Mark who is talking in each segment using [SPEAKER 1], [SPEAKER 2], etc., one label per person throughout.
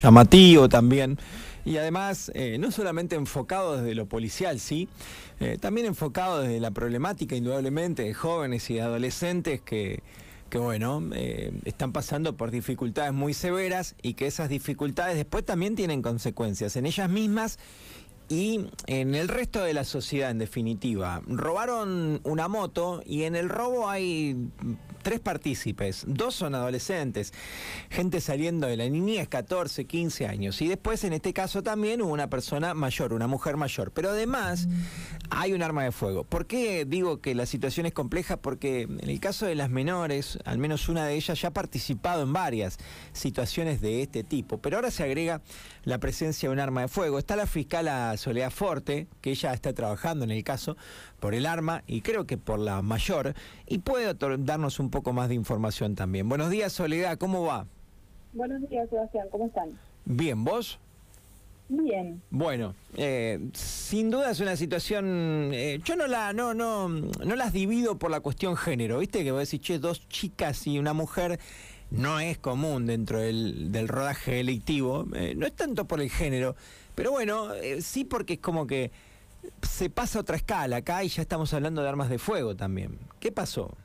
[SPEAKER 1] llamativo también. Y además, eh, no solamente enfocado desde lo policial, sí, eh, también enfocado desde la problemática, indudablemente, de jóvenes y adolescentes que, que bueno, eh, están pasando por dificultades muy severas y que esas dificultades después también tienen consecuencias en ellas mismas y en el resto de la sociedad, en definitiva. Robaron una moto y en el robo hay tres partícipes, dos son adolescentes, gente saliendo de la niñez, 14, 15 años, y después en este caso también hubo una persona mayor, una mujer mayor, pero además hay un arma de fuego. ¿Por qué digo que la situación es compleja? Porque en el caso de las menores, al menos una de ellas ya ha participado en varias situaciones de este tipo, pero ahora se agrega la presencia de un arma de fuego. Está la fiscal Soledad Forte, que ella está trabajando en el caso por el arma y creo que por la mayor, y puede darnos un poco más de información también. Buenos días, Soledad, ¿cómo va?
[SPEAKER 2] Buenos días, Sebastián, ¿cómo están?
[SPEAKER 1] Bien, ¿vos?
[SPEAKER 2] Bien.
[SPEAKER 1] Bueno, eh, sin duda es una situación. Eh, yo no la no no no las divido por la cuestión género, ¿viste? Que vos decís, che, dos chicas y una mujer no es común dentro del, del rodaje delictivo. Eh, no es tanto por el género, pero bueno, sí porque es como que se pasa a otra escala acá y ya estamos hablando de armas de fuego también. ¿Qué pasó?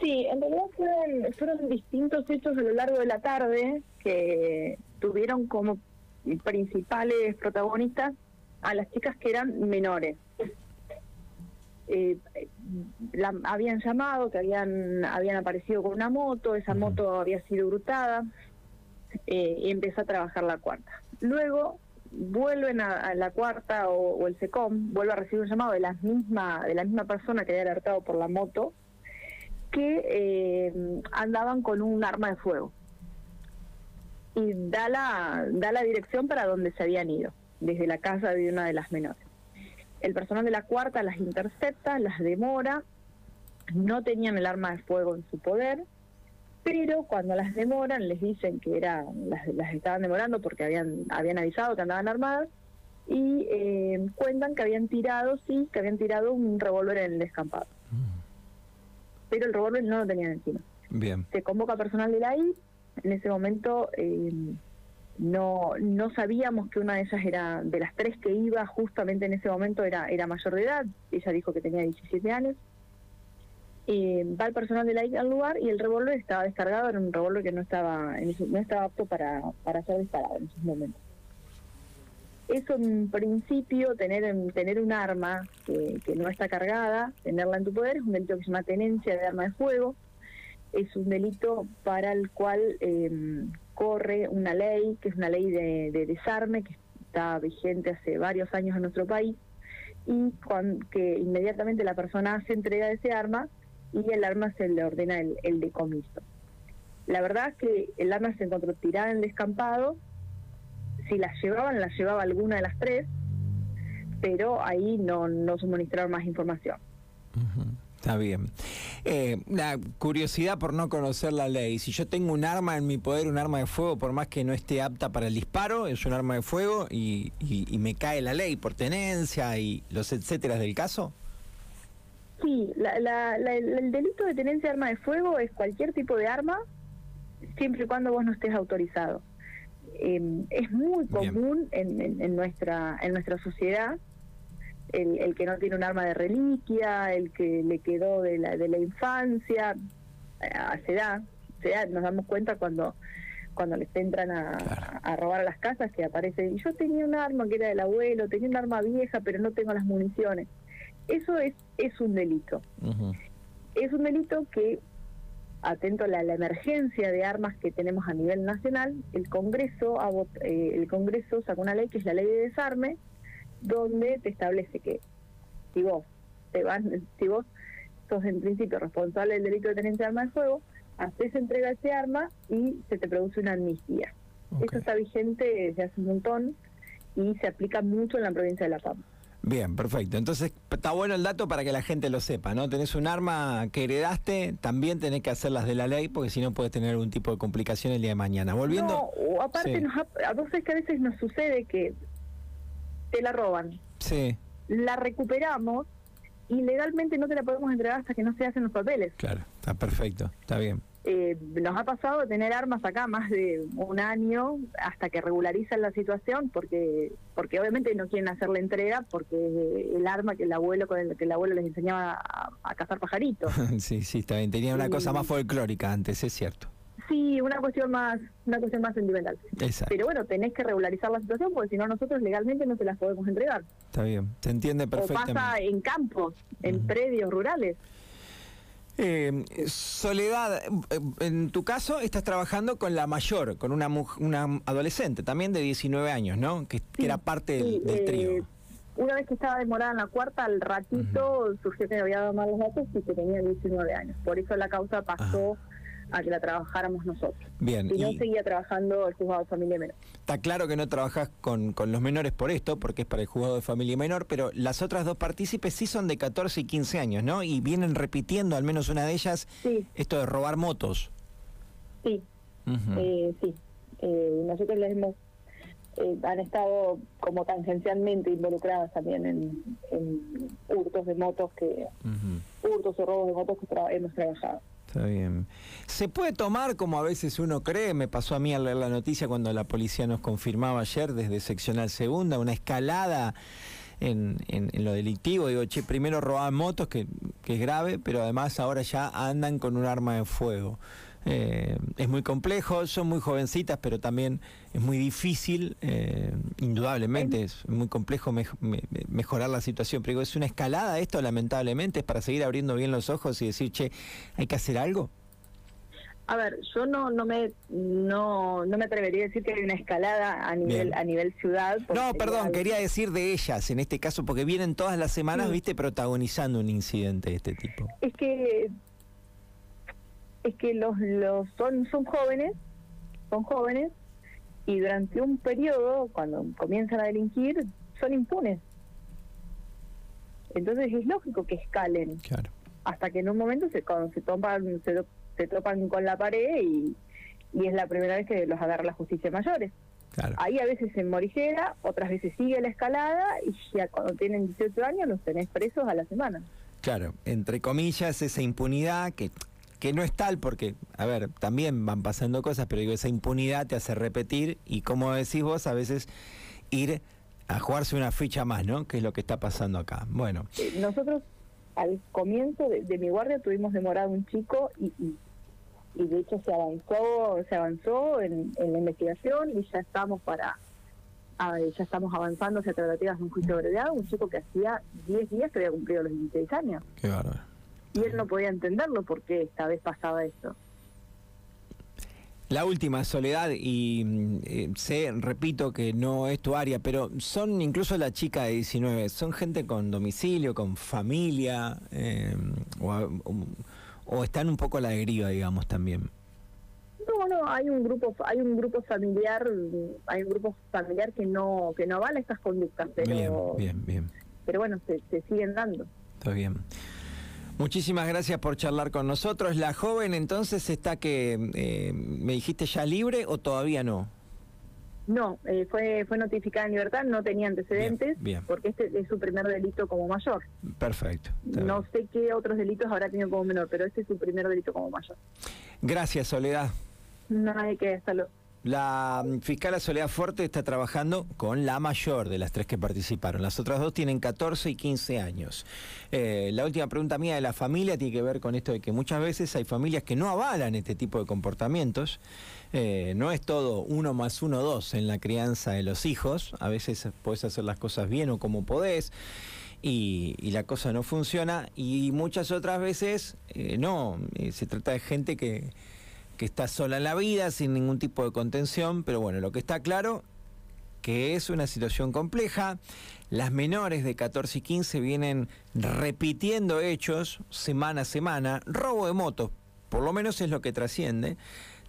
[SPEAKER 2] Sí, en realidad fueron, fueron distintos hechos a lo largo de la tarde que tuvieron como principales protagonistas a las chicas que eran menores. Eh, la, habían llamado, que habían, habían aparecido con una moto, esa moto había sido hurtada eh, y empezó a trabajar la cuarta. Luego vuelven a, la cuarta o, el SECOM, vuelve a recibir un llamado de la misma, de la misma persona que había alertado por la moto, que eh, andaban con un arma de fuego. Y da la, da la dirección para donde se habían ido, desde la casa de una de las menores. El personal de la cuarta las intercepta, las demora, no tenían el arma de fuego en su poder, pero cuando las demoran les dicen que era las, estaban demorando porque habían habían avisado que andaban armadas y eh, cuentan que habían tirado sí que habían tirado un revólver en el descampado. Mm. pero el revólver no lo tenían encima.
[SPEAKER 1] Bien.
[SPEAKER 2] Se convoca personal de la I en ese momento eh, no no sabíamos que una de ellas era de las tres que iba justamente en ese momento era era mayor de edad. Ella dijo que tenía 17 años eh, va el personal de la I al lugar y el revólver estaba descargado, era un revólver que no estaba no estaba apto para, para ser disparado en esos momentos. Eso en principio, tener tener un arma que, no está cargada, tenerla en tu poder, es un delito que se llama tenencia de arma de fuego, es un delito para el cual em, corre una ley, que es una ley de, de, desarme, que está vigente hace varios años en nuestro país, y que inmediatamente la persona hace entrega de ese arma, y el arma se le ordena el, el decomiso. La verdad es que el arma se encontró tirada en el descampado, si la llevaban, la llevaba alguna de las tres, pero ahí no, no suministraron más información.
[SPEAKER 1] Está bien. Eh, la curiosidad por no conocer la ley. Si yo tengo un arma en mi poder, un arma de fuego, por más que no esté apta para el disparo, es un arma de fuego y, y me cae la ley por tenencia y los etcétera del caso.
[SPEAKER 2] Sí, el delito de tenencia de arma de fuego es cualquier tipo de arma, siempre y cuando vos no estés autorizado. Em, es muy común en, nuestra en nuestra sociedad el, que no tiene un arma de reliquia, el que le quedó de la, de la infancia, eh, se da, se da, nos damos cuenta cuando cuando les entran a, a, robar a las casas que aparece, y yo tenía un arma que era del abuelo, tenía un arma vieja, pero no tengo las municiones. Eso es, es un delito. Es un delito que, atento a la, emergencia de armas que tenemos a nivel nacional, el Congreso, eh, el Congreso sacó una ley que es la ley de desarme, donde te establece que si vos te van, si vos sos en principio responsable del delito de tenencia de arma de fuego, haces entrega de ese arma y se te produce una amnistía. Eso está vigente desde hace un montón y se aplica mucho en la provincia de La Pampa.
[SPEAKER 1] Bien, perfecto. Entonces está bueno el dato para que la gente lo sepa, ¿no? Tenés un arma que heredaste, también tenés que hacer las de la ley porque si no puedes tener algún tipo de complicación el día de mañana. Volviendo.
[SPEAKER 2] No, aparte, nos a vos que a veces nos sucede que te la roban.
[SPEAKER 1] Sí.
[SPEAKER 2] La recuperamos y legalmente no te la podemos entregar hasta que no se hacen los papeles.
[SPEAKER 1] Claro, está perfecto, está bien.
[SPEAKER 2] Eh, nos ha pasado de tener armas acá más de un año hasta que regularizan la situación porque porque obviamente no quieren hacer la entrega porque el arma que el abuelo con el que el abuelo les enseñaba a, cazar pajaritos.
[SPEAKER 1] sí, sí, está bien. Tenía una cosa más folclórica antes, es cierto.
[SPEAKER 2] Sí, una cuestión más una cuestión más sentimental. Exacto. Pero bueno, tenés que regularizar la situación porque si no nosotros legalmente no se las podemos entregar.
[SPEAKER 1] Está bien, te entiende perfectamente.
[SPEAKER 2] O pasa en campos, en predios rurales.
[SPEAKER 1] Eh, Soledad, eh, en tu caso estás trabajando con la mayor, con una, una adolescente también de 19 años, ¿no? Que, era parte del, eh, trío.
[SPEAKER 2] Una vez que estaba demorada en la cuarta, al ratito surgió que había dado malos datos y que tenía 19 años. Por eso la causa pasó a que la trabajáramos nosotros.
[SPEAKER 1] Bien.
[SPEAKER 2] Y, no seguía trabajando el juzgado de familia menor.
[SPEAKER 1] Está claro que no trabajas con, con los menores por esto, porque es para el juzgado de familia menor, pero las otras dos partícipes sí son de 14 y 15 años, ¿no? Y vienen repitiendo, al menos una de ellas, esto de robar motos.
[SPEAKER 2] Sí, eh, sí. Eh, nosotros les hemos eh, han estado como tangencialmente involucradas también en, hurtos de motos que hurtos o robos de motos que hemos trabajado.
[SPEAKER 1] Está bien. ¿Se puede tomar como a veces uno cree? Me pasó a mí al leer la noticia cuando la policía nos confirmaba ayer desde seccional segunda, una escalada en, en, lo delictivo. Digo, che, primero robaban motos, que, que es grave, pero además ahora ya andan con un arma de fuego. Eh, es muy complejo, son muy jovencitas, pero también es muy difícil, eh, indudablemente es muy complejo mejorar la situación. Pero es una escalada esto, lamentablemente, es para seguir abriendo bien los ojos y decir, che, hay que hacer algo.
[SPEAKER 2] A ver, yo no no me no, no me atrevería a decir que hay una escalada a nivel a nivel ciudad.
[SPEAKER 1] No, perdón, quería decir de ellas en este caso porque vienen todas las semanas, viste, protagonizando un incidente de este tipo.
[SPEAKER 2] Es que es que los, los son, son jóvenes, son jóvenes, y durante un periodo, cuando comienzan a delinquir, son impunes. Entonces es lógico que escalen. Hasta que en un momento se, cuando se topan, se, topan con la pared y, y, es la primera vez que los agarra la justicia mayores. Ahí a veces se morigera, otras veces sigue la escalada y ya cuando tienen 18 años los tenés presos a la semana.
[SPEAKER 1] Claro, entre comillas, esa impunidad que que no es tal porque, a ver, también van pasando cosas, pero digo, esa impunidad te hace repetir y como decís vos, a veces ir a jugarse una ficha más, ¿no? Que es lo que está pasando acá. Bueno.
[SPEAKER 2] Nosotros al comienzo de, mi guardia tuvimos demorado un chico y, y, de hecho se avanzó se avanzó en, la investigación y ya estamos para ya estamos avanzando hacia tratativas de un juicio de un chico que hacía 10 días que había cumplido los 16 años.
[SPEAKER 1] Qué bárbaro
[SPEAKER 2] y él no podía entenderlo porque esta vez pasaba esto.
[SPEAKER 1] La última, Soledad, y mm, eh, sé, repito que no es tu área, pero son incluso la chica de 19, son gente con domicilio, con familia, eh, o, están un poco a la deriva, digamos, también.
[SPEAKER 2] No, no, hay un grupo, hay un grupo familiar, hay un grupo familiar que no, que no avala estas conductas, pero,
[SPEAKER 1] bien, bien, bien.
[SPEAKER 2] pero bueno, se, se siguen dando.
[SPEAKER 1] Está bien. Muchísimas gracias por charlar con nosotros. ¿La joven entonces está que, eh, me dijiste ya libre o todavía no?
[SPEAKER 2] No, eh, fue fue notificada en libertad, no tenía antecedentes, porque este es su primer delito como mayor.
[SPEAKER 1] Perfecto.
[SPEAKER 2] No sé qué otros delitos habrá tenido como menor, pero este es su primer delito como mayor.
[SPEAKER 1] Gracias, Soledad.
[SPEAKER 2] No hay que, hasta luego.
[SPEAKER 1] La fiscal Soledad Forte está trabajando con la mayor de las tres que participaron. Las otras dos tienen 14 y 15 años. Eh, la última pregunta mía de la familia tiene que ver con esto de que muchas veces hay familias que no avalan este tipo de comportamientos. Eh, no es todo uno más uno, dos en la crianza de los hijos. A veces puedes hacer las cosas bien o como podés. Y, la cosa no funciona. Y muchas otras veces eh, no. se trata de gente que que está sola en la vida, sin ningún tipo de contención, pero bueno, lo que está claro que es una situación compleja. Las menores de 14 y 15 vienen repitiendo hechos semana a semana, robo de motos, por lo menos es lo que trasciende,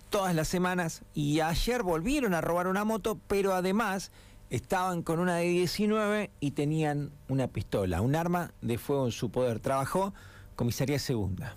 [SPEAKER 1] todas las semanas, y ayer volvieron a robar una moto, pero además estaban con una de 19 y tenían una pistola, un arma de fuego en su poder. Trabajó comisaría segunda.